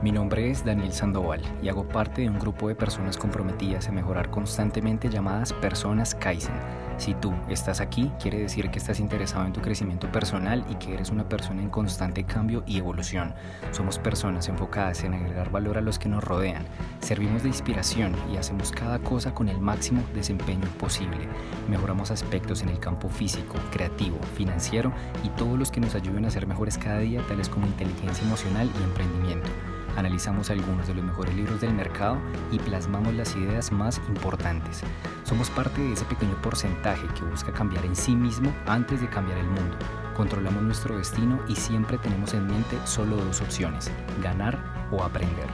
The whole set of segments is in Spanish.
Mi nombre es Daniel Sandoval y hago parte de un grupo de personas comprometidas a mejorar constantemente llamadas personas Kaizen. Si tú estás aquí, quiere decir que estás interesado en tu crecimiento personal y que eres una persona en constante cambio y evolución. Somos personas enfocadas en agregar valor a los que nos rodean. Servimos de inspiración y hacemos cada cosa con el máximo desempeño posible. Mejoramos aspectos en el campo físico, creativo, financiero y todos los que nos ayuden a ser mejores cada día, tales como inteligencia emocional y emprendimiento analizamos algunos de los mejores libros del mercado y plasmamos las ideas más importantes. Somos parte de ese pequeño porcentaje que busca cambiar en sí mismo antes de cambiar el mundo. Controlamos nuestro destino y siempre tenemos en mente solo dos opciones, ganar o aprender.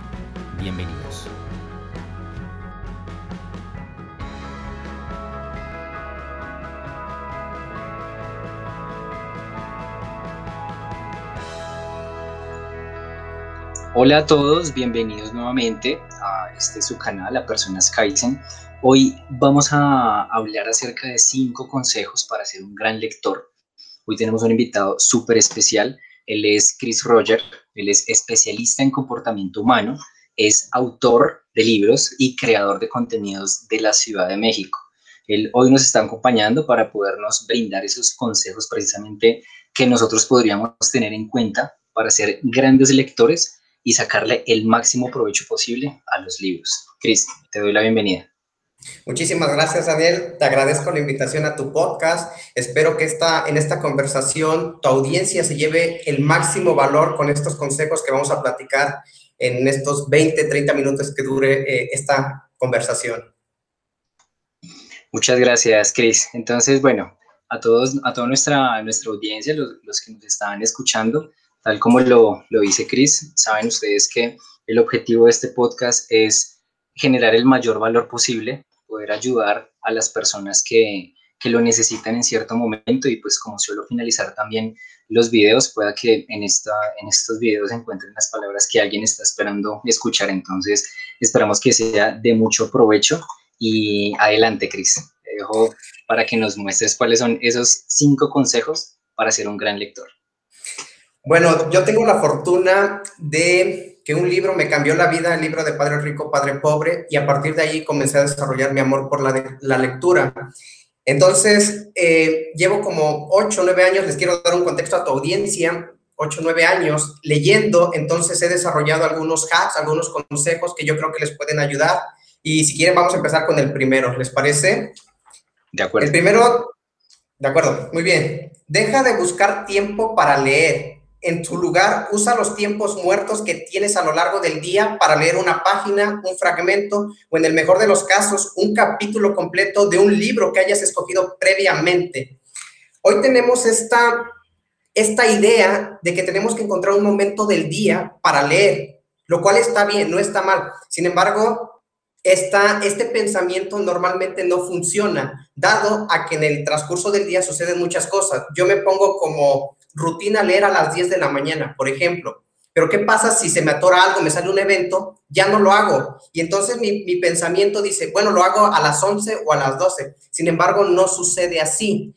Bienvenidos. Hola a todos, bienvenidos nuevamente a este su canal, a Personas Kaizen. Hoy vamos a hablar acerca de cinco consejos para ser un gran lector. Hoy tenemos un invitado súper especial. Él es Chris Roger, él es especialista en comportamiento humano, es autor de libros y creador de contenidos de la Ciudad de México. Él hoy nos está acompañando para podernos brindar esos consejos precisamente que nosotros podríamos tener en cuenta para ser grandes lectores y sacarle el máximo provecho posible a los libros. Cris, te doy la bienvenida. Muchísimas gracias, Daniel. Te agradezco la invitación a tu podcast. Espero que esta, en esta conversación tu audiencia se lleve el máximo valor con estos consejos que vamos a platicar en estos 20, 30 minutos que dure eh, esta conversación. Muchas gracias, Cris. Entonces, bueno, a todos, a toda nuestra, nuestra audiencia, los, los que nos están escuchando, Tal como lo, lo dice Chris, saben ustedes que el objetivo de este podcast es generar el mayor valor posible, poder ayudar a las personas que, que lo necesitan en cierto momento y pues como suelo finalizar también los videos, pueda que en, esta, en estos videos encuentren las palabras que alguien está esperando escuchar. Entonces, esperamos que sea de mucho provecho y adelante, Chris. Te dejo para que nos muestres cuáles son esos cinco consejos para ser un gran lector. Bueno, yo tengo la fortuna de que un libro me cambió la vida, el libro de Padre Rico, Padre Pobre, y a partir de ahí comencé a desarrollar mi amor por la, la lectura. Entonces, eh, llevo como 8 o 9 años, les quiero dar un contexto a tu audiencia, 8 o 9 años leyendo, entonces he desarrollado algunos hacks, algunos consejos que yo creo que les pueden ayudar. Y si quieren, vamos a empezar con el primero, ¿les parece? De acuerdo. El primero, de acuerdo, muy bien. Deja de buscar tiempo para leer en tu lugar, usa los tiempos muertos que tienes a lo largo del día para leer una página, un fragmento o en el mejor de los casos, un capítulo completo de un libro que hayas escogido previamente. Hoy tenemos esta, esta idea de que tenemos que encontrar un momento del día para leer, lo cual está bien, no está mal. Sin embargo, esta, este pensamiento normalmente no funciona, dado a que en el transcurso del día suceden muchas cosas. Yo me pongo como rutina leer a las 10 de la mañana, por ejemplo. Pero ¿qué pasa si se me atora algo, me sale un evento? Ya no lo hago. Y entonces mi, mi, pensamiento dice, bueno, lo hago a las 11 o a las 12. Sin embargo, no sucede así.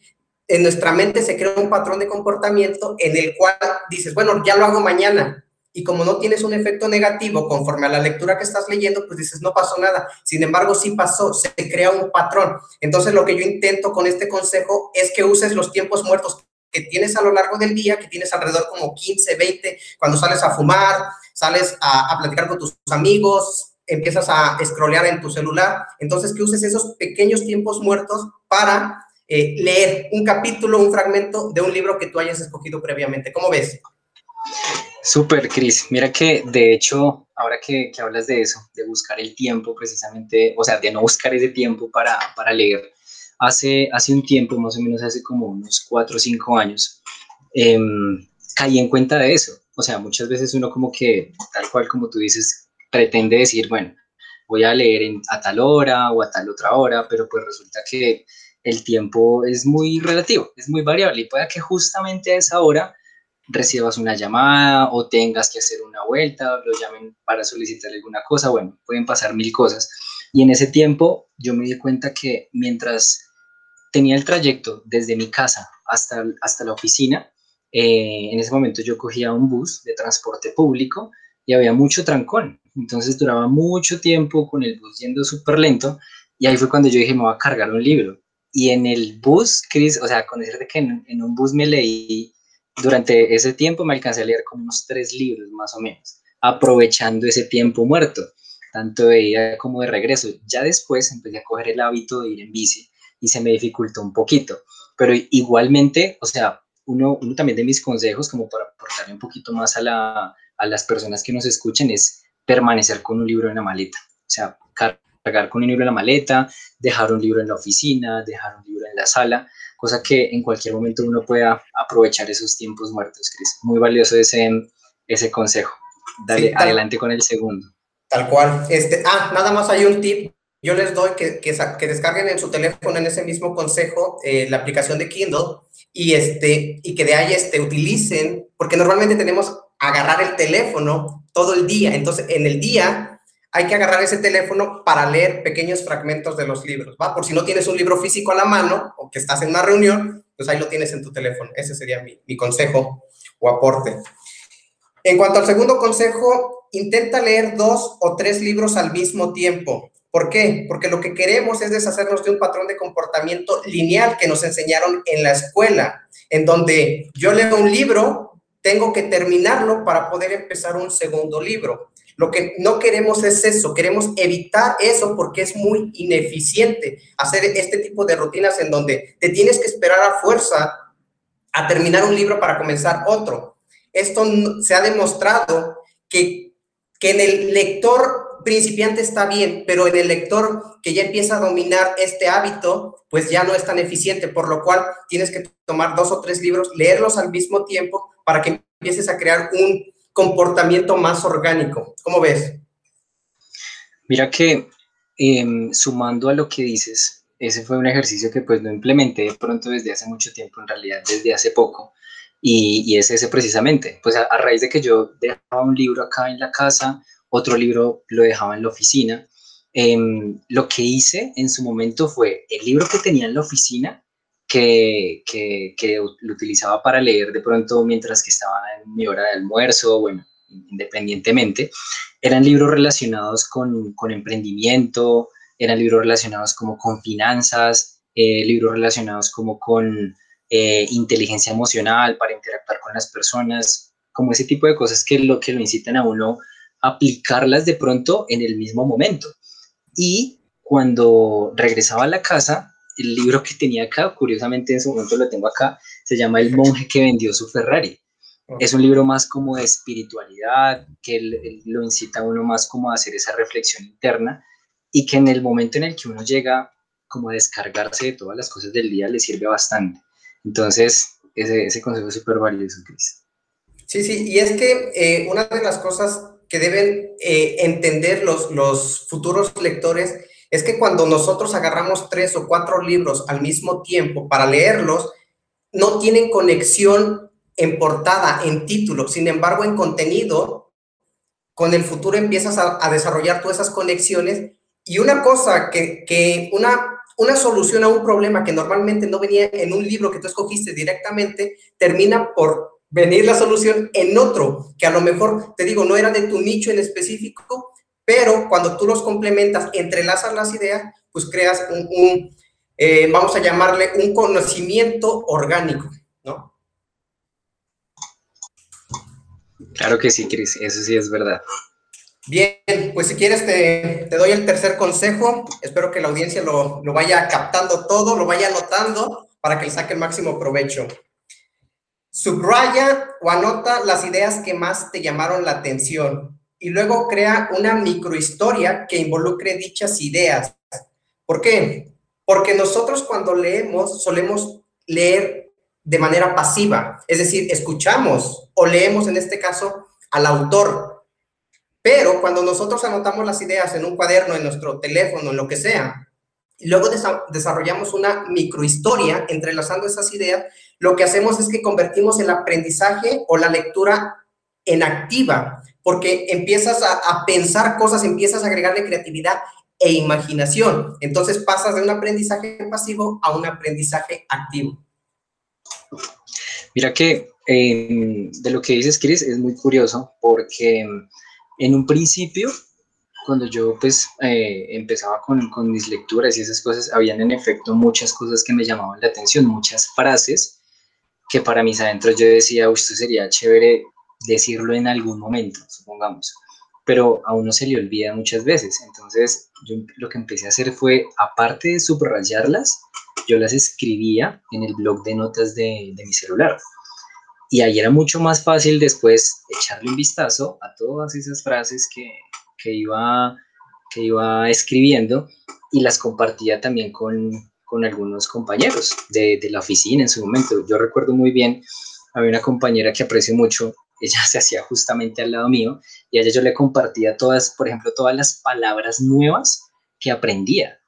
En nuestra mente se crea un patrón de comportamiento en el cual dices, bueno, ya lo hago mañana. Y como no tienes un efecto negativo conforme a la lectura que estás leyendo, pues dices, no pasó nada. Sin embargo, sí pasó, se crea un patrón. Entonces, lo que yo intento con este consejo es que uses los tiempos muertos tienes a lo largo del día, que tienes alrededor como 15, 20, cuando sales a fumar, sales a, a platicar con tus amigos, empiezas a scrollear en tu celular. Entonces, que uses esos pequeños tiempos muertos para eh, leer un capítulo, un fragmento de un libro que tú hayas escogido previamente. ¿Cómo ves? Súper, Cris. Mira que de hecho, ahora que, que, hablas de eso, de buscar el tiempo precisamente, o sea, de no buscar ese tiempo para, para leer, hace, hace un tiempo, más o menos hace como unos cuatro o cinco años, eh, caí en cuenta de eso. O sea, muchas veces uno como que, tal cual como tú dices, pretende decir, bueno, voy a leer en, a tal hora o a tal otra hora, pero pues resulta que el tiempo es muy relativo, es muy variable y puede que justamente a esa hora recibas una llamada o tengas que hacer una vuelta, lo llamen para solicitar alguna cosa, bueno, pueden pasar mil cosas. Y en ese tiempo yo me di cuenta que mientras tenía el trayecto desde mi casa hasta, hasta la oficina. Eh, en ese momento yo cogía un bus de transporte público y había mucho trancón. Entonces duraba mucho tiempo con el bus yendo súper lento y ahí fue cuando yo dije, me voy a cargar un libro. Y en el bus, Chris, o sea, con decirte que en, en un bus me leí, durante ese tiempo me alcancé a leer como unos tres libros más o menos, aprovechando ese tiempo muerto, tanto de ida como de regreso. Ya después empecé a coger el hábito de ir en bici y se me dificultó un poquito. Pero igualmente, o sea, uno, uno también de mis consejos, como para aportarle un poquito más a, la, a las personas que nos escuchen, es permanecer con un libro en la maleta. O sea, cargar con un libro en la maleta, dejar un libro en la oficina, dejar un libro en la sala, cosa que en cualquier momento uno pueda aprovechar esos tiempos muertos, Cris. Muy valioso ese, ese consejo. Dale, adelante con el segundo. Tal cual. Este, ah, nada más hay un tip. Yo les doy que, que, descarguen en su teléfono en ese mismo consejo eh, la aplicación de Kindle y, este, y que de ahí este, utilicen, porque normalmente tenemos agarrar el teléfono todo el día. Entonces, en el día hay que agarrar ese teléfono para leer pequeños fragmentos de los libros, ¿va? Por si no tienes un libro físico a la mano o que estás en una reunión, pues ahí lo tienes en tu teléfono. Ese sería mi, mi consejo o aporte. En cuanto al segundo consejo, intenta leer dos o tres libros al mismo tiempo. ¿Por qué? Porque lo que queremos es deshacernos de un patrón de comportamiento lineal que nos enseñaron en la escuela, en donde yo leo un libro, tengo que terminarlo para poder empezar un segundo libro. Lo que no queremos es eso, queremos evitar eso porque es muy ineficiente hacer este tipo de rutinas en donde te tienes que esperar a fuerza a terminar un libro para comenzar otro. Esto se ha demostrado que, que en el lector principiante está bien, pero en el lector que ya empieza a dominar este hábito, pues ya no es tan eficiente, por lo cual tienes que tomar dos o tres libros, leerlos al mismo tiempo para que empieces a crear un comportamiento más orgánico. ¿Cómo ves? Mira que em, sumando a lo que dices, ese fue un ejercicio que pues no implementé de pronto desde hace mucho tiempo, en realidad desde hace poco, y, y es ese precisamente, pues a, raíz de que yo dejaba un libro acá en la casa, otro libro lo dejaba en la oficina, em, lo que hice en su momento fue el libro que tenía en la oficina, que, que, lo utilizaba para leer de pronto mientras que estaba en mi hora de almuerzo, bueno, independientemente, eran libros relacionados con, con emprendimiento, eran libros relacionados como con finanzas, eh, libros relacionados como con eh, inteligencia emocional para interactuar con las personas, como ese tipo de cosas que lo que lo incitan a uno aplicarlas de pronto en el mismo momento. Y cuando regresaba a la casa, el libro que tenía acá, curiosamente en su momento lo tengo acá, se llama El monje que vendió su Ferrari. Es un libro más como de espiritualidad, que lo incita a uno más como a hacer esa reflexión interna y que en el momento en el que uno llega como a descargarse de todas las cosas del día le sirve bastante. Entonces, ese, ese consejo es súper valioso, Cris. Sí, sí, y es que eh, una de las cosas que deben eh, entender los, los futuros lectores es que cuando nosotros agarramos tres o cuatro libros al mismo tiempo para leerlos, no tienen conexión en portada, en título. Sin embargo, en contenido, con el futuro empiezas a, desarrollar todas esas conexiones. Y una cosa que, que una, una solución a un problema que normalmente no venía en un libro que tú escogiste directamente, termina por venir la solución en otro, que a lo mejor, te digo, no era de tu nicho en específico, pero cuando tú los complementas, entrelazas las ideas, pues creas un, eh, vamos a llamarle un conocimiento orgánico, ¿no? Claro que sí, Cris, eso sí es verdad. Bien, pues si quieres te, doy el tercer consejo. Espero que la audiencia lo, lo, vaya captando todo, lo vaya anotando para que le saque el máximo provecho. Subraya o anota las ideas que más te llamaron la atención y luego crea una microhistoria que involucre dichas ideas. ¿Por qué? Porque nosotros cuando leemos solemos leer de manera pasiva, es decir, escuchamos o leemos en este caso al autor. Pero cuando nosotros anotamos las ideas en un cuaderno, en nuestro teléfono, en lo que sea, luego desarrollamos una microhistoria entrelazando esas ideas, lo que hacemos es que convertimos el aprendizaje o la lectura en activa porque empiezas a, pensar cosas, empiezas a agregarle creatividad e imaginación. Entonces pasas de un aprendizaje pasivo a un aprendizaje activo. Mira que em, de lo que dices, Chris, es muy curioso porque En un principio, cuando yo pues eh, empezaba con, con, mis lecturas y esas cosas, habían en efecto muchas cosas que me llamaban la atención, muchas frases que para mis adentros yo decía, esto sería chévere decirlo en algún momento, supongamos, pero a uno se le olvida muchas veces. Entonces, yo lo que empecé a hacer fue, aparte de subrayarlas, yo las escribía en el blog de notas de, de mi celular. Y ahí era mucho más fácil después echarle un vistazo a todas esas frases que, que iba, que iba escribiendo y las compartía también con, con algunos compañeros de, de, la oficina en su momento. Yo recuerdo muy bien, había una compañera que aprecio mucho, ella se hacía justamente al lado mío y a ella yo le compartía todas, por ejemplo, todas las palabras nuevas que aprendía.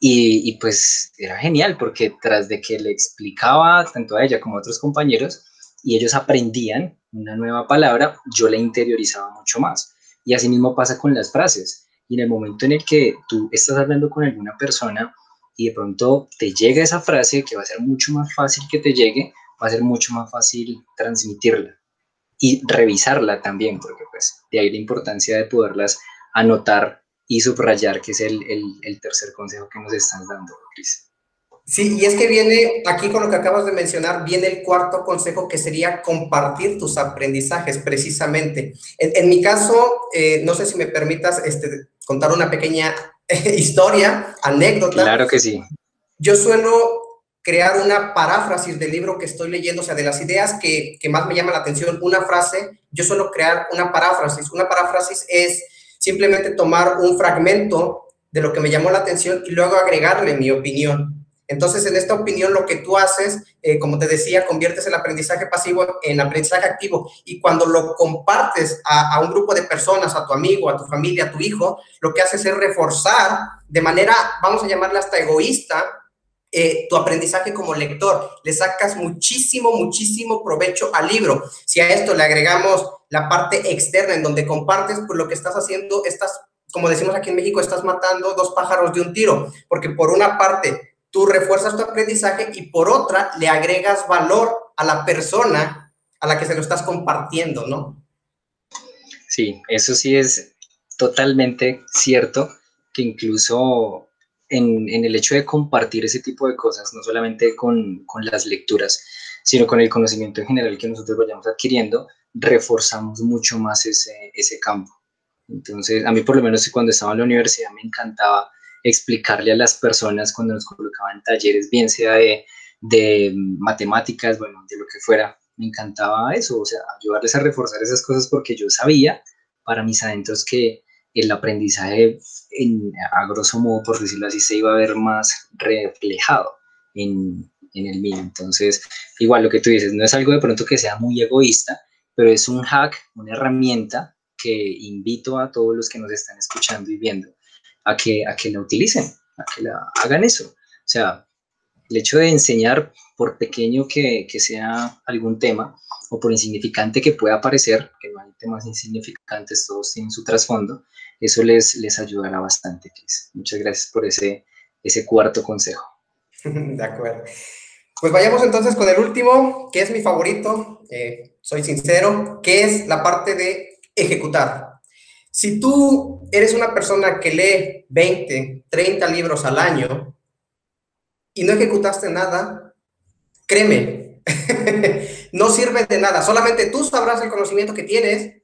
Y, y, pues era genial porque tras de que le explicaba tanto a ella como a otros compañeros y ellos aprendían una nueva palabra, yo la interiorizaba mucho más. Y así mismo pasa con las frases. Y en el momento en el que tú estás hablando con alguna persona y de pronto te llega esa frase, que va a ser mucho más fácil que te llegue, va a ser mucho más fácil transmitirla y revisarla también, porque pues de ahí la importancia de poderlas anotar y subrayar, que es el, el, el tercer consejo que nos están dando, Cris. Sí, y es que viene aquí con lo que acabas de mencionar, viene el cuarto consejo que sería compartir tus aprendizajes precisamente. En, mi caso, eh, no sé si me permitas este, contar una pequeña historia, anécdota. Claro que sí. Yo suelo crear una paráfrasis del libro que estoy leyendo, o sea, de las ideas que, que más me llama la atención, una frase, yo suelo crear una paráfrasis. Una paráfrasis es simplemente tomar un fragmento de lo que me llamó la atención y luego agregarle mi opinión. Entonces, en esta opinión, lo que tú haces, eh, como te decía, conviertes el aprendizaje pasivo en aprendizaje activo. Y cuando lo compartes a, un grupo de personas, a tu amigo, a tu familia, a tu hijo, lo que haces es reforzar de manera, vamos a llamarla hasta egoísta, eh, tu aprendizaje como lector. Le sacas muchísimo, muchísimo provecho al libro. Si a esto le agregamos la parte externa en donde compartes, pues lo que estás haciendo, estás, como decimos aquí en México, estás matando dos pájaros de un tiro, porque por una parte tú refuerzas tu aprendizaje y por otra le agregas valor a la persona a la que se lo estás compartiendo, ¿no? Sí, eso sí es totalmente cierto, que incluso en, el hecho de compartir ese tipo de cosas, no solamente con, con las lecturas, sino con el conocimiento en general que nosotros vayamos adquiriendo, reforzamos mucho más ese, ese campo. Entonces, a mí por lo menos cuando estaba en la universidad me encantaba explicarle a las personas cuando nos colocaban talleres, bien sea de, de matemáticas, bueno, de lo que fuera, me encantaba eso, o sea, ayudarles a reforzar esas cosas porque yo sabía para mis adentros que el aprendizaje, en, a grosso modo, por decirlo así, se iba a ver más reflejado en, en el mío. Entonces, igual lo que tú dices, no es algo de pronto que sea muy egoísta, pero es un hack, una herramienta que invito a todos los que nos están escuchando y viendo a que, a que la utilicen, a que la hagan eso. O sea, el hecho de enseñar, por pequeño que, que sea algún tema, o por insignificante que pueda parecer, que no hay temas insignificantes, todos tienen su trasfondo, eso les, les ayudará bastante, Cris. Muchas gracias por ese, ese cuarto consejo. De acuerdo. Pues vayamos entonces con el último, que es mi favorito, eh, soy sincero, que es la parte de ejecutar. Si tú eres una persona que lee 20, 30 libros al año y no ejecutaste nada, créeme, no sirve de nada. Solamente tú sabrás el conocimiento que tienes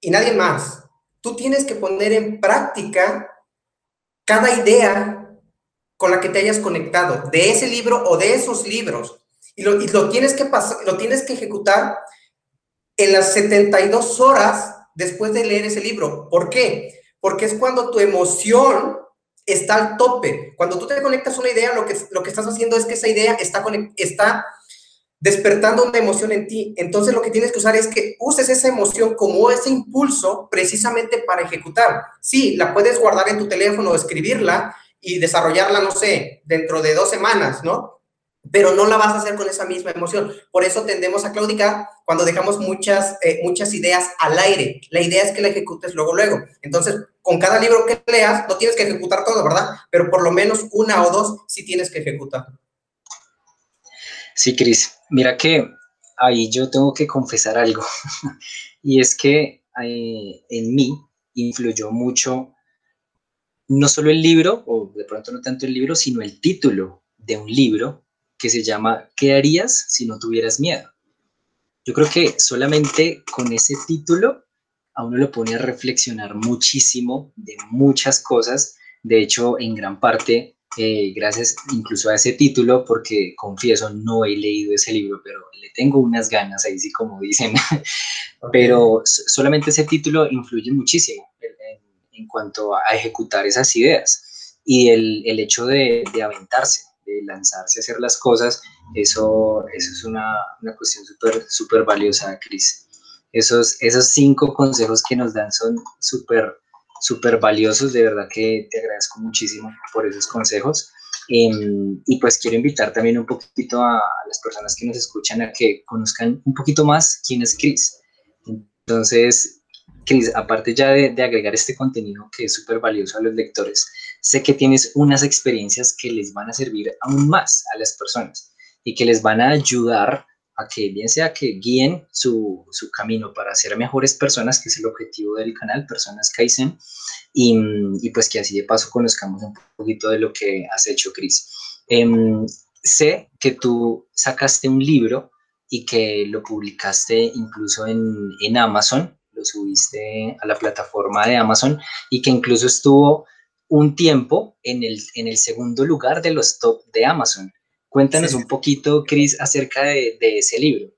y nadie más. Tú tienes que poner en práctica cada idea con la que te hayas conectado, de ese libro o de esos libros. Y lo, tienes, que lo tienes que ejecutar en las 72 horas después de leer ese libro. ¿Por qué? Porque es cuando tu emoción está al tope. Cuando tú te conectas a una idea, lo que, lo que estás haciendo es que esa idea está, está despertando una emoción en ti. Entonces lo que tienes que usar es que uses esa emoción como ese impulso precisamente para ejecutar. Sí, la puedes guardar en tu teléfono, escribirla y desarrollarla, no sé, dentro de dos semanas, ¿no? Pero no la vas a hacer con esa misma emoción. Por eso tendemos a claudicar cuando dejamos muchas, eh, muchas ideas al aire. La idea es que la ejecutes luego, luego. Entonces, con cada libro que leas, no tienes que ejecutar todo, ¿verdad? Pero por lo menos una o dos sí tienes que ejecutar. Sí, Cris. Mira que ahí yo tengo que confesar algo. y es que eh, en mí influyó mucho no solo el libro, o de pronto no tanto el libro, sino el título de un libro que se llama ¿Qué harías si no tuvieras miedo? Yo creo que solamente con ese título a uno lo pone a reflexionar muchísimo de muchas cosas. De hecho, en gran parte, eh, gracias incluso a ese título, porque confieso, no he leído ese libro, pero le tengo unas ganas, ahí sí como dicen. pero solamente ese título influye muchísimo en, cuanto a ejecutar esas ideas y el, el hecho de, de, aventarse, de lanzarse a hacer las cosas, eso, eso es una, una cuestión súper super valiosa, Cris. Esos, esos cinco consejos que nos dan son súper, súper valiosos. De verdad que te agradezco muchísimo por esos consejos. Em, y pues quiero invitar también un poquito a, las personas que nos escuchan a que conozcan un poquito más quién es Chris. Entonces, Chris, aparte ya de, de agregar este contenido que es súper valioso a los lectores, sé que tienes unas experiencias que les van a servir aún más a las personas y que les van a ayudar a que bien sea que guíen su, su, camino para ser mejores personas, que es el objetivo del canal, Personas Kaizen, y, y, pues que así de paso conozcamos un poquito de lo que has hecho, Cris. Em, sé que tú sacaste un libro y que lo publicaste incluso en, en Amazon, lo subiste a la plataforma de Amazon y que incluso estuvo un tiempo en el, en el segundo lugar de los top de Amazon. Cuéntanos un poquito, Cris, acerca de, ese libro.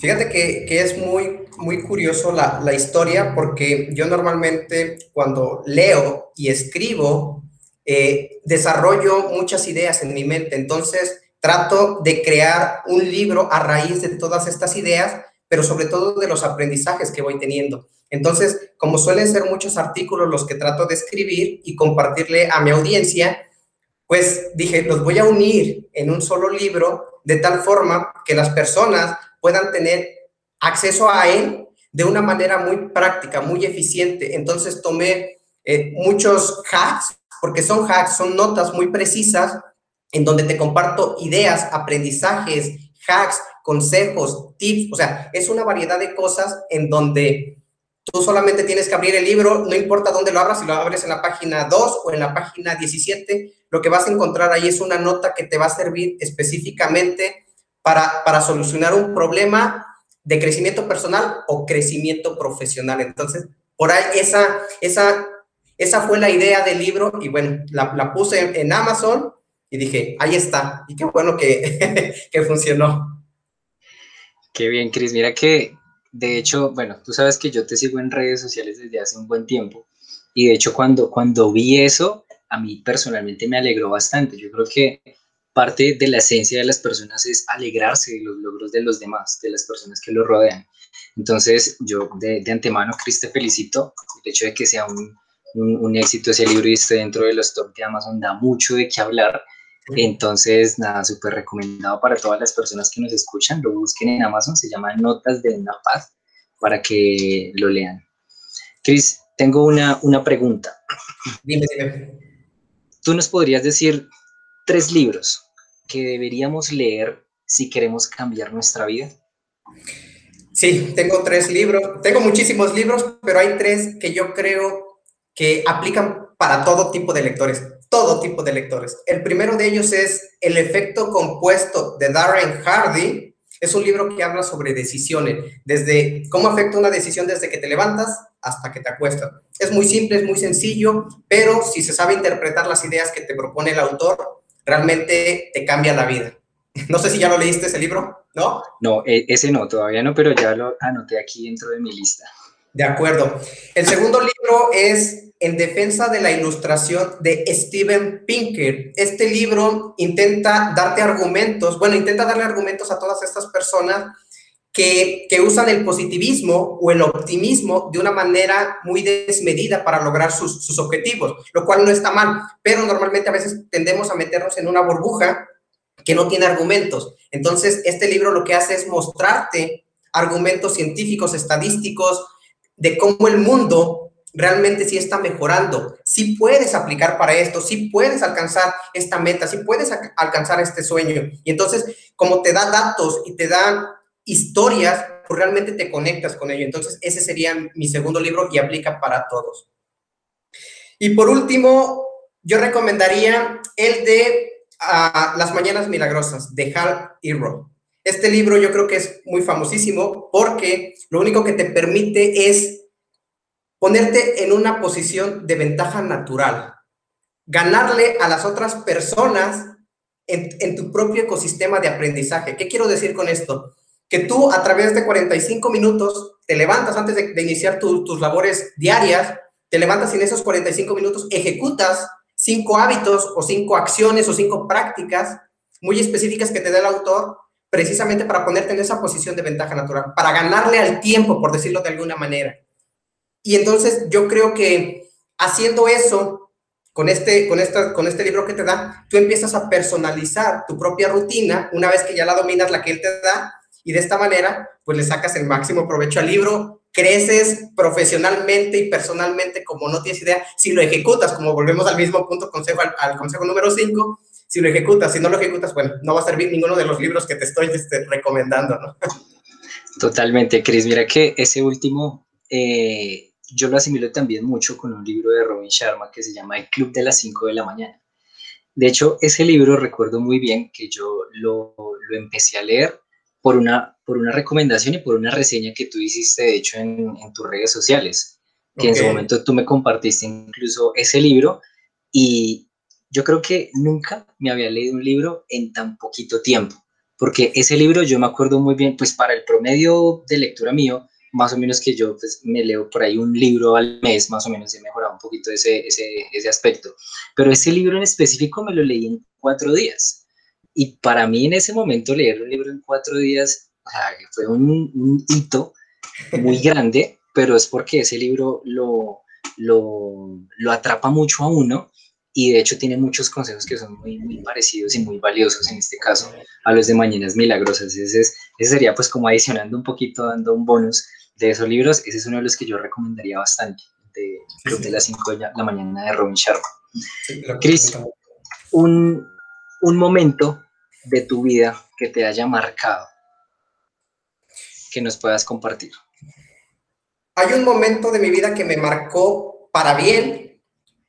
Fíjate que, es muy, muy curioso la, la, historia porque yo normalmente cuando leo y escribo, eh, desarrollo muchas ideas en mi mente. Entonces, trato de crear un libro a raíz de todas estas ideas, pero sobre todo de los aprendizajes que voy teniendo. Entonces, como suelen ser muchos artículos los que trato de escribir y compartirle a mi audiencia, pues dije, los voy a unir en un solo libro de tal forma que las personas puedan tener acceso a él de una manera muy práctica, muy eficiente. Entonces tomé eh, muchos hacks, porque son hacks, son notas muy precisas en donde te comparto ideas, aprendizajes, hacks, consejos, tips, o sea, es una variedad de cosas en donde Tú solamente tienes que abrir el libro, no importa dónde lo abras, si lo abres en la página 2 o en la página 17, lo que vas a encontrar ahí es una nota que te va a servir específicamente para, para solucionar un problema de crecimiento personal o crecimiento profesional. Entonces, por ahí esa, esa, esa fue la idea del libro y bueno, la, la puse en, Amazon y dije, ahí está. Y qué bueno que, que funcionó. Qué bien, Cris. Mira que de hecho, bueno, tú sabes que yo te sigo en redes sociales desde hace un buen tiempo y de hecho cuando, cuando vi eso, a mí personalmente me alegró bastante. Yo creo que parte de la esencia de las personas es alegrarse de los logros de los demás, de las personas que los rodean. Entonces, yo de, de antemano, Cris, te felicito. El hecho de que sea un, un, un, éxito ese libro y esté dentro de los top de Amazon da mucho de qué hablar. Entonces, nada, súper recomendado para todas las personas que nos escuchan. Lo busquen en Amazon, se llama Notas de una Paz para que lo lean. Cris, tengo una, una pregunta. Dime, dime. ¿Tú nos podrías decir tres libros que deberíamos leer si queremos cambiar nuestra vida? Sí, tengo tres libros. Tengo muchísimos libros, pero hay tres que yo creo que aplican para todo tipo de lectores todo tipo de lectores. El primero de ellos es El efecto compuesto de Darren Hardy. Es un libro que habla sobre decisiones, desde cómo afecta una decisión desde que te levantas hasta que te acuestas. Es muy simple, es muy sencillo, pero si se sabe interpretar las ideas que te propone el autor, realmente te cambia la vida. No sé si ya lo leíste ese libro, ¿no? No, e, ese no, todavía no, pero ya lo anoté aquí dentro de mi lista. De acuerdo. El segundo libro es En defensa de la ilustración de Steven Pinker. Este libro intenta darte argumentos, bueno, intenta darle argumentos a todas estas personas que, usan el positivismo o el optimismo de una manera muy desmedida para lograr sus, sus objetivos, lo cual no está mal, pero normalmente a veces tendemos a meternos en una burbuja que no tiene argumentos. Entonces, este libro lo que hace es mostrarte argumentos científicos, estadísticos, de cómo el mundo realmente sí está mejorando, sí puedes aplicar para esto, sí puedes alcanzar esta meta, sí puedes alcanzar este sueño. Y entonces, como te da datos y te da historias, pues realmente te conectas con ello. Entonces, ese sería mi segundo libro y aplica para todos. Y por último, yo recomendaría el de ah, Las Mañanas Milagrosas, de Hal Hero. Este libro yo creo que es muy famosísimo porque lo único que te permite es ponerte en una posición de ventaja natural, ganarle a las otras personas en, tu propio ecosistema de aprendizaje. ¿Qué quiero decir con esto? Que tú a través de 45 minutos te levantas antes de, iniciar tus labores diarias, te levantas en esos 45 minutos ejecutas cinco hábitos o cinco acciones o cinco prácticas muy específicas que te da el autor precisamente para ponerte en esa posición de ventaja natural, para ganarle al tiempo, por decirlo de alguna manera. Y entonces yo creo que haciendo eso, con este, con, esta, con este libro que te da, tú empiezas a personalizar tu propia rutina una vez que ya la dominas, la que él te da, y de esta manera, pues le sacas el máximo provecho al libro, creces profesionalmente y personalmente como no tienes idea, si lo ejecutas, como volvemos al mismo punto, consejo, al, consejo número 5, si lo ejecutas, si no lo ejecutas, bueno, no va a servir ninguno de los libros que te estoy este, recomendando, ¿no? Totalmente, Cris. Mira que ese último eh, yo lo asimilo también mucho con un libro de Robin Sharma que se llama El Club de las 5 de la mañana. De hecho, ese libro recuerdo muy bien que yo lo, lo, empecé a leer por una, por una recomendación y por una reseña que tú hiciste, de hecho, en, en tus redes sociales, que en su momento tú me compartiste incluso ese libro y yo creo que nunca me había leído un libro en tan poquito tiempo, porque ese libro yo me acuerdo muy bien, pues para el promedio de lectura mío, más o menos que yo pues, me leo por ahí un libro al mes, más o menos he mejorado un poquito ese, ese, ese aspecto. Pero ese libro en específico me lo leí en cuatro días. Y para mí en ese momento leer un libro en cuatro días fue un, un, hito muy grande, pero es porque ese libro lo, lo, lo, atrapa mucho a uno y de hecho tiene muchos consejos que son muy, muy parecidos y muy valiosos en este caso a los de Mañanas Milagrosas. Ese, es, ese sería pues como adicionando un poquito, dando un bonus de esos libros, ese es uno de los que yo recomendaría bastante, de Club de las 5 de la mañana de Robin Sharma. Cris, un, un momento de tu vida que te haya marcado, que nos puedas compartir. Hay un momento de mi vida que me marcó para bien,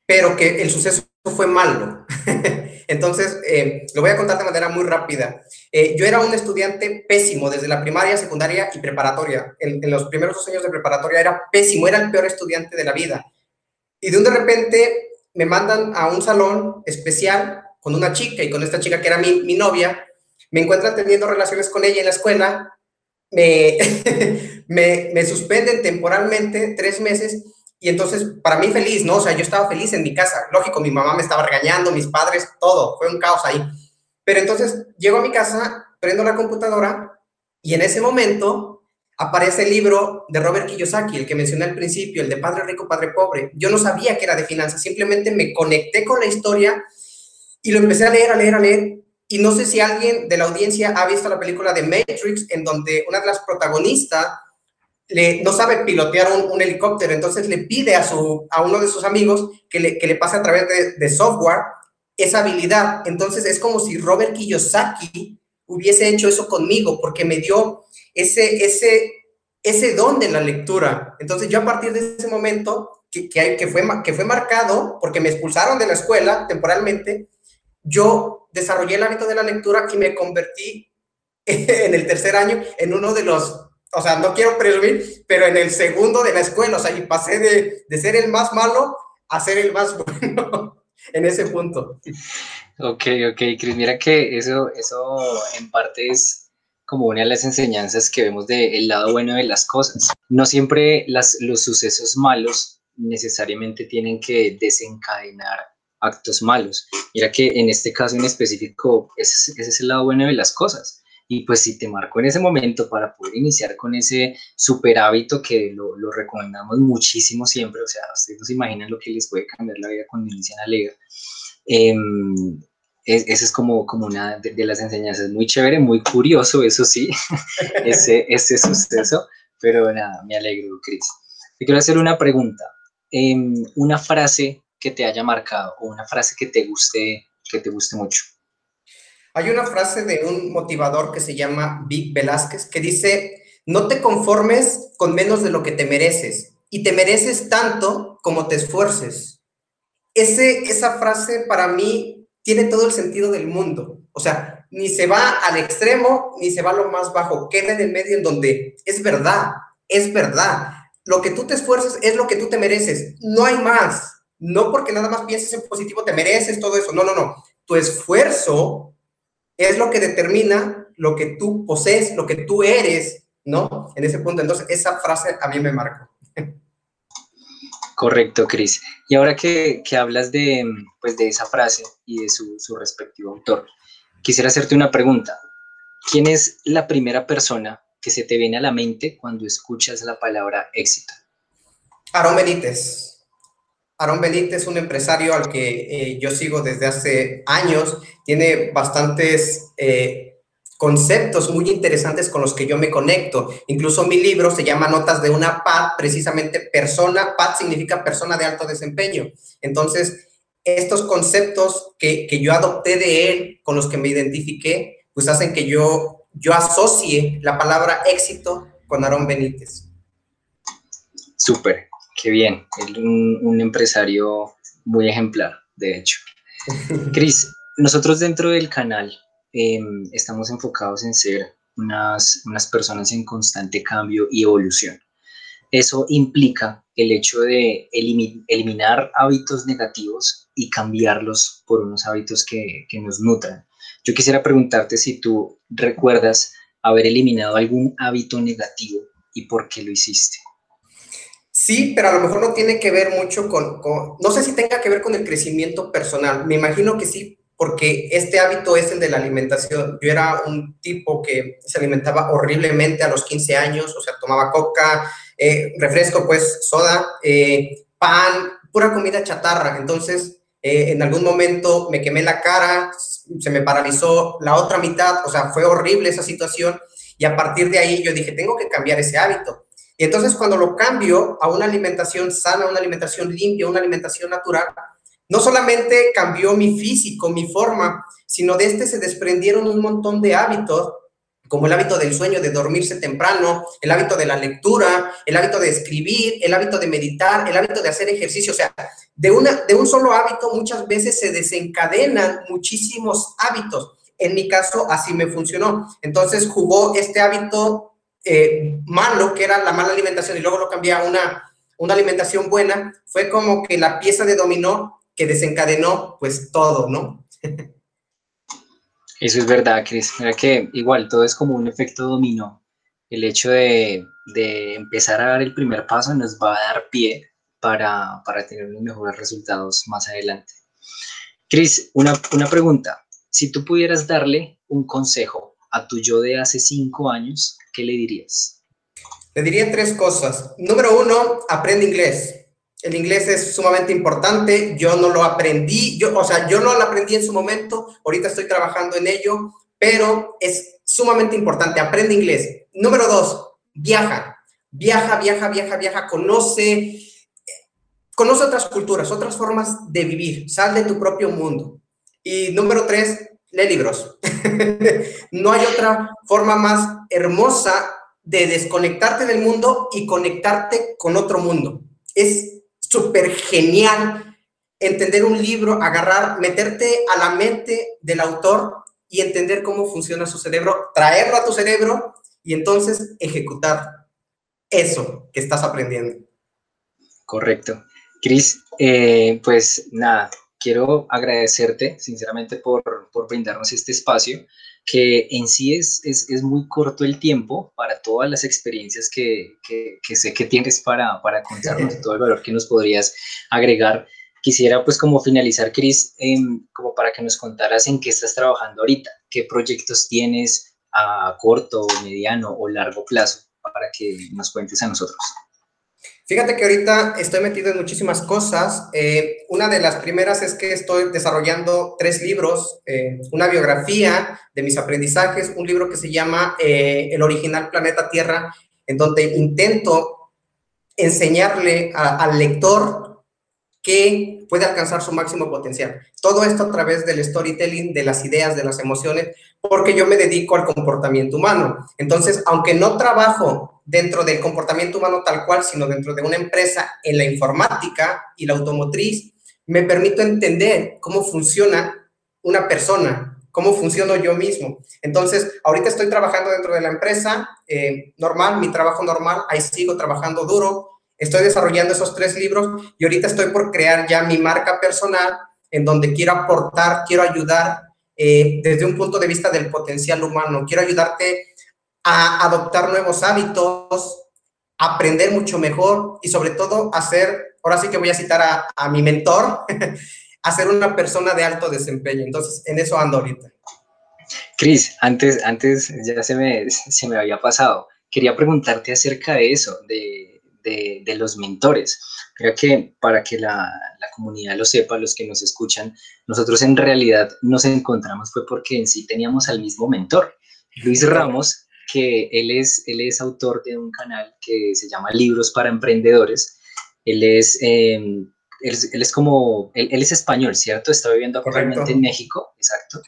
pero que el suceso fue malo. Entonces, eh, lo voy a contar de manera muy rápida. Eh, yo era un estudiante pésimo desde la primaria, secundaria y preparatoria. En, los primeros dos años de preparatoria era pésimo, era el peor estudiante de la vida. Y de un de repente me mandan a un salón especial con una chica y con esta chica que era mi, mi novia. Me encuentran teniendo relaciones con ella en la escuela. Me, me, me suspenden temporalmente tres meses y entonces, para mí feliz, ¿no? O sea, yo estaba feliz en mi casa. Lógico, mi mamá me estaba regañando, mis padres, todo. Fue un caos ahí. Pero entonces, llego a mi casa, prendo la computadora y en ese momento aparece el libro de Robert Kiyosaki, el que mencioné al principio, el de Padre Rico, Padre Pobre. Yo no sabía que era de finanzas, simplemente me conecté con la historia y lo empecé a leer, a leer, a leer. Y no sé si alguien de la audiencia ha visto la película de Matrix, en donde una de las protagonistas no sabe pilotear un, helicóptero, entonces le pide a, su, a uno de sus amigos que le, que le pase a través de, software esa habilidad. Entonces es como si Robert Kiyosaki hubiese hecho eso conmigo, porque me dio ese, ese, ese don de la lectura. Entonces yo a partir de ese momento, que, que, que, fue, que fue marcado, porque me expulsaron de la escuela temporalmente, yo desarrollé el hábito de la lectura y me convertí en el tercer año en uno de los o sea, no quiero presumir, pero en el segundo de la escuela, o sea, y pasé de, de ser el más malo a ser el más bueno en ese punto. Ok, ok, Cris, mira que eso, eso en parte es como una de las enseñanzas que vemos del lado bueno de las cosas. No siempre las, los sucesos malos necesariamente tienen que desencadenar actos malos. Mira que en este caso en específico, ese, ese es el lado bueno de las cosas y pues si te marcó en ese momento para poder iniciar con ese super hábito que lo, lo recomendamos muchísimo siempre, o sea, ustedes no se imaginan lo que les puede cambiar la vida cuando inician a leer. Eh, esa es como, como una de, las enseñanzas muy chévere, muy curioso, eso sí, ese, ese suceso, pero nada, me alegro, Cris. Te quiero hacer una pregunta. Em, una frase que te haya marcado o una frase que te guste, que te guste mucho. Hay una frase de un motivador que se llama Vic Velázquez que dice, no te conformes con menos de lo que te mereces y te mereces tanto como te esfuerces. Ese, esa frase para mí tiene todo el sentido del mundo. O sea, ni se va al extremo ni se va a lo más bajo, queda en el medio en donde es verdad, es verdad. Lo que tú te esfuerces es lo que tú te mereces, no hay más. No porque nada más pienses en positivo te mereces todo eso, no, no, no. Tu esfuerzo es lo que determina lo que tú posees, lo que tú eres, ¿no? En ese punto, entonces esa frase a mí me marcó. Correcto, Cris. Y ahora que, que, hablas de, pues, de esa frase y de su, su respectivo autor, quisiera hacerte una pregunta. ¿Quién es la primera persona que se te viene a la mente cuando escuchas la palabra éxito? Aarón Benítez. Aarón Benítez es un empresario al que eh, yo sigo desde hace años. Tiene bastantes eh, conceptos muy interesantes con los que yo me conecto. Incluso mi libro se llama Notas de una PAD, precisamente persona. PAD significa persona de alto desempeño. Entonces, estos conceptos que, que yo adopté de él, con los que me identifiqué, pues hacen que yo, yo asocie la palabra éxito con Aarón Benítez. Súper. Qué bien, un, un empresario muy ejemplar, de hecho. Cris, nosotros dentro del canal em, estamos enfocados en ser unas, unas personas en constante cambio y evolución. Eso implica el hecho de eliminar hábitos negativos y cambiarlos por unos hábitos que, que nos nutran. Yo quisiera preguntarte si tú recuerdas haber eliminado algún hábito negativo y por qué lo hiciste. Sí, pero a lo mejor no tiene que ver mucho con, no sé si tenga que ver con el crecimiento personal. Me imagino que sí, porque este hábito es el de la alimentación. Yo era un tipo que se alimentaba horriblemente a los 15 años, o sea, tomaba coca, eh, refresco, pues soda, eh, pan, pura comida chatarra. Entonces, eh, en algún momento me quemé la cara, se me paralizó la otra mitad, o sea, fue horrible esa situación. Y a partir de ahí yo dije, tengo que cambiar ese hábito. Y entonces cuando lo cambio a una alimentación sana, una alimentación limpia, una alimentación natural, no solamente cambió mi físico, mi forma, sino de este se desprendieron un montón de hábitos, como el hábito del sueño, de dormirse temprano, el hábito de la lectura, el hábito de escribir, el hábito de meditar, el hábito de hacer ejercicio. O sea, de, una, de un solo hábito muchas veces se desencadenan muchísimos hábitos. En mi caso, así me funcionó. Entonces jugó este hábito eh, malo, que era la mala alimentación, y luego lo cambié a una, una alimentación buena, fue como que la pieza de dominó que desencadenó pues todo, ¿no? Eso es verdad, Cris. Mira que igual todo es como un efecto dominó. El hecho de, de empezar a dar el primer paso nos va a dar pie para, para tener los mejores resultados más adelante. Cris, una, una pregunta. Si tú pudieras darle un consejo a tu yo de hace cinco años, ¿qué le dirías? Le diría tres cosas. Número uno, aprende inglés. El inglés es sumamente importante. Yo no lo aprendí, yo, o sea, yo no lo aprendí en su momento. Ahorita estoy trabajando en ello, pero es sumamente importante. Aprende inglés. Número dos, viaja. Viaja, viaja, viaja, viaja. Conoce, conoce otras culturas, otras formas de vivir. Sal de tu propio mundo. Y número tres, lee libros. no hay otra forma más hermosa de desconectarte del mundo y conectarte con otro mundo. Es súper genial entender un libro, agarrar, meterte a la mente del autor y entender cómo funciona su cerebro, traerlo a tu cerebro y entonces ejecutar eso que estás aprendiendo. Correcto. Cris, eh, pues nada, quiero agradecerte sinceramente por, por brindarnos este espacio que en sí es, es, es, muy corto el tiempo para todas las experiencias que, que, que sé que tienes para, para contarnos, todo el valor que nos podrías agregar. Quisiera pues como finalizar, Cris, como para que nos contaras en qué estás trabajando ahorita, qué proyectos tienes a corto, mediano o largo plazo para que nos cuentes a nosotros. Fíjate que ahorita estoy metido en muchísimas cosas. Eh, una de las primeras es que estoy desarrollando tres libros, eh, una biografía de mis aprendizajes, un libro que se llama eh, El original planeta Tierra, en donde intento enseñarle al lector que puede alcanzar su máximo potencial. Todo esto a través del storytelling, de las ideas, de las emociones, porque yo me dedico al comportamiento humano. Entonces, aunque no trabajo dentro del comportamiento humano tal cual, sino dentro de una empresa en la informática y la automotriz, me permito entender cómo funciona una persona, cómo funciono yo mismo. Entonces, ahorita estoy trabajando dentro de la empresa, eh, normal, mi trabajo normal, ahí sigo trabajando duro, estoy desarrollando esos tres libros y ahorita estoy por crear ya mi marca personal en donde quiero aportar, quiero ayudar eh, desde un punto de vista del potencial humano, quiero ayudarte a adoptar nuevos hábitos, aprender mucho mejor y sobre todo hacer, ahora sí que voy a citar a, a mi mentor, a ser una persona de alto desempeño. Entonces, en eso ando ahorita. Cris, antes, antes ya se me, se me había pasado. Quería preguntarte acerca de eso, de, de, de los mentores. Creo que para que la, la, comunidad lo sepa, los que nos escuchan, nosotros en realidad nos encontramos fue porque en sí teníamos al mismo mentor, Luis Ramos, que él es, él es autor de un canal que se llama Libros para Emprendedores. Él es eh, él, es como, él, es español, ¿cierto? Está viviendo actualmente en México, exacto.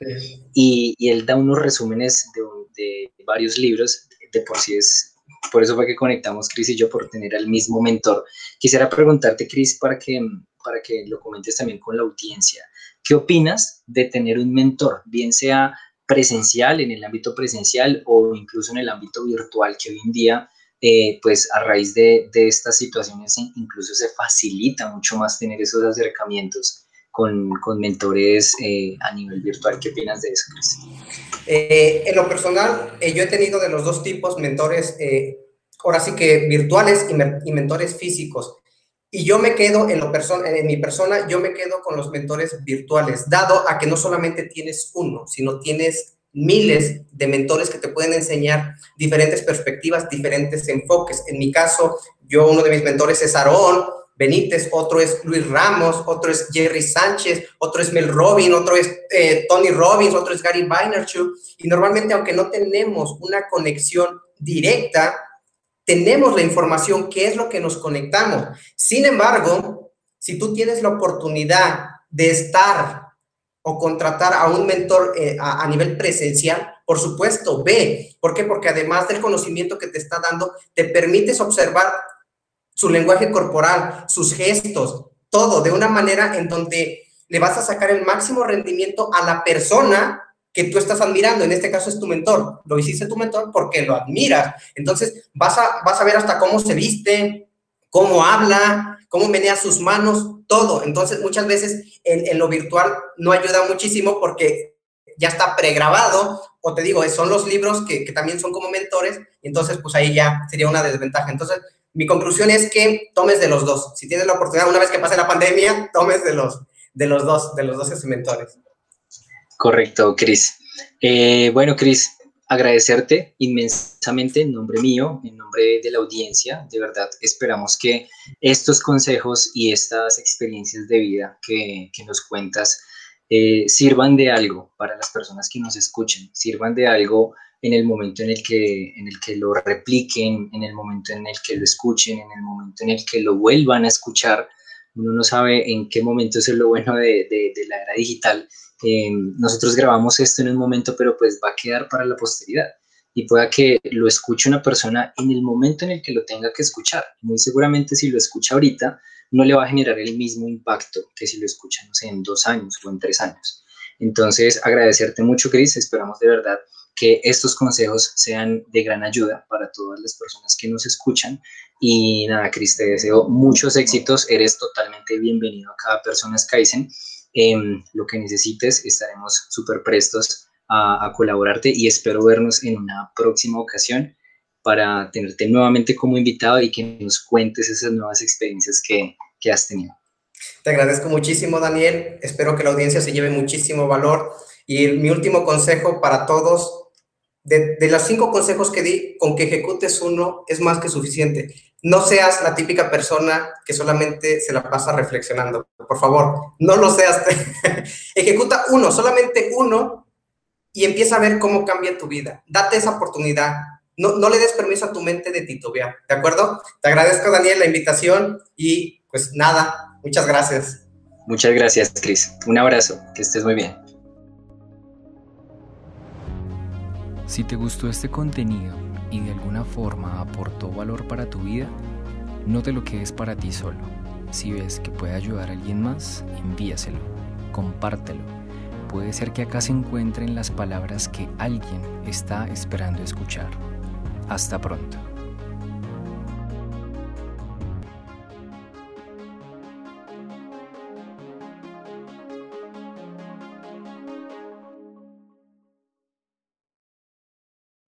Y, y, él da unos resúmenes de, de, varios libros, de por sí es, por eso fue que conectamos Cris y yo, por tener al mismo mentor. Quisiera preguntarte, Cris, para que, para que lo comentes también con la audiencia. ¿Qué opinas de tener un mentor, bien sea presencial, en el ámbito presencial o incluso en el ámbito virtual, que hoy en día eh, pues a raíz de, de, estas situaciones incluso se facilita mucho más tener esos acercamientos con, con mentores eh, a nivel virtual. ¿Qué opinas de eso, Cris? Eh, en lo personal, yo he tenido de los dos tipos mentores, ahora sí que virtuales y, y, mentores físicos. Y yo me quedo en, lo en mi persona, yo me quedo con los mentores virtuales, dado a que no solamente tienes uno, sino tienes miles de mentores que te pueden enseñar diferentes perspectivas, diferentes enfoques. En mi caso, yo uno de mis mentores es Aarón Benítez, otro es Luis Ramos, otro es Jerry Sánchez, otro es Mel Robin, otro es eh, Tony Robbins, otro es Gary Vaynerchuk. Y normalmente, aunque no tenemos una conexión directa, tenemos la información, qué es lo que nos conectamos. Sin embargo, si tú tienes la oportunidad de estar o contratar a un mentor eh, a, a, nivel presencial, por supuesto, ve. ¿Por qué? Porque además del conocimiento que te está dando, te permites observar su lenguaje corporal, sus gestos, todo de una manera en donde le vas a sacar el máximo rendimiento a la persona que tú estás admirando. En este caso es tu mentor. Lo hiciste tu mentor porque lo admiras. Entonces vas a, vas a ver hasta cómo se viste, cómo habla, cómo menea sus manos, todo. Entonces, muchas veces en, lo virtual no ayuda muchísimo porque ya está pregrabado, o te digo, son los libros que, que, también son como mentores, entonces pues ahí ya sería una desventaja. Entonces, mi conclusión es que tomes de los dos. Si tienes la oportunidad, una vez que pase la pandemia, tomes de los, de los dos, de los dos mentores. Correcto, Cris. Eh, bueno, Cris, agradecerte inmensamente en nombre mío, en nombre de la audiencia. De verdad, esperamos que estos consejos y estas experiencias de vida que, nos cuentas eh, sirvan de algo para las personas que nos escuchen, sirvan de algo en el momento en el, que, en el que lo repliquen, en el momento en el que lo escuchen, en el momento en el que lo vuelvan a escuchar. Uno no sabe en qué momento es lo bueno de la era digital eh, nosotros grabamos esto en un momento, pero pues va a quedar para la posteridad y pueda que lo escuche una persona en el momento en el que lo tenga que escuchar. Muy seguramente si lo escucha ahorita, no le va a generar el mismo impacto que si lo escucha, no sé, en dos años o en tres años. Entonces, agradecerte mucho, Cris. Esperamos de verdad que estos consejos sean de gran ayuda para todas las personas que nos escuchan. Y nada, Cris, te deseo muchos éxitos. Eres totalmente bienvenido a cada persona Kaizen eh, lo que necesites, estaremos súper prestos a, a, colaborarte y espero vernos en una próxima ocasión para tenerte nuevamente como invitado y que nos cuentes esas nuevas experiencias que, que has tenido. Te agradezco muchísimo, Daniel. Espero que la audiencia se lleve muchísimo valor. Y mi último consejo para todos, de, de los cinco consejos que di, con que ejecutes uno es más que suficiente no seas la típica persona que solamente se la pasa reflexionando. Por favor, no lo seas. Ejecuta uno, solamente uno, y empieza a ver cómo cambia tu vida. Date esa oportunidad. No, no le des permiso a tu mente de titubear, ¿de acuerdo? Te agradezco, Daniel, la invitación y pues nada, muchas gracias. Muchas gracias, Cris. Un abrazo, que estés muy bien. Si te gustó este contenido y de alguna forma aportó valor para tu vida, no te lo quedes para ti solo. Si ves que puede ayudar a alguien más, envíaselo, compártelo. Puede ser que acá se encuentren las palabras que alguien está esperando escuchar. Hasta pronto.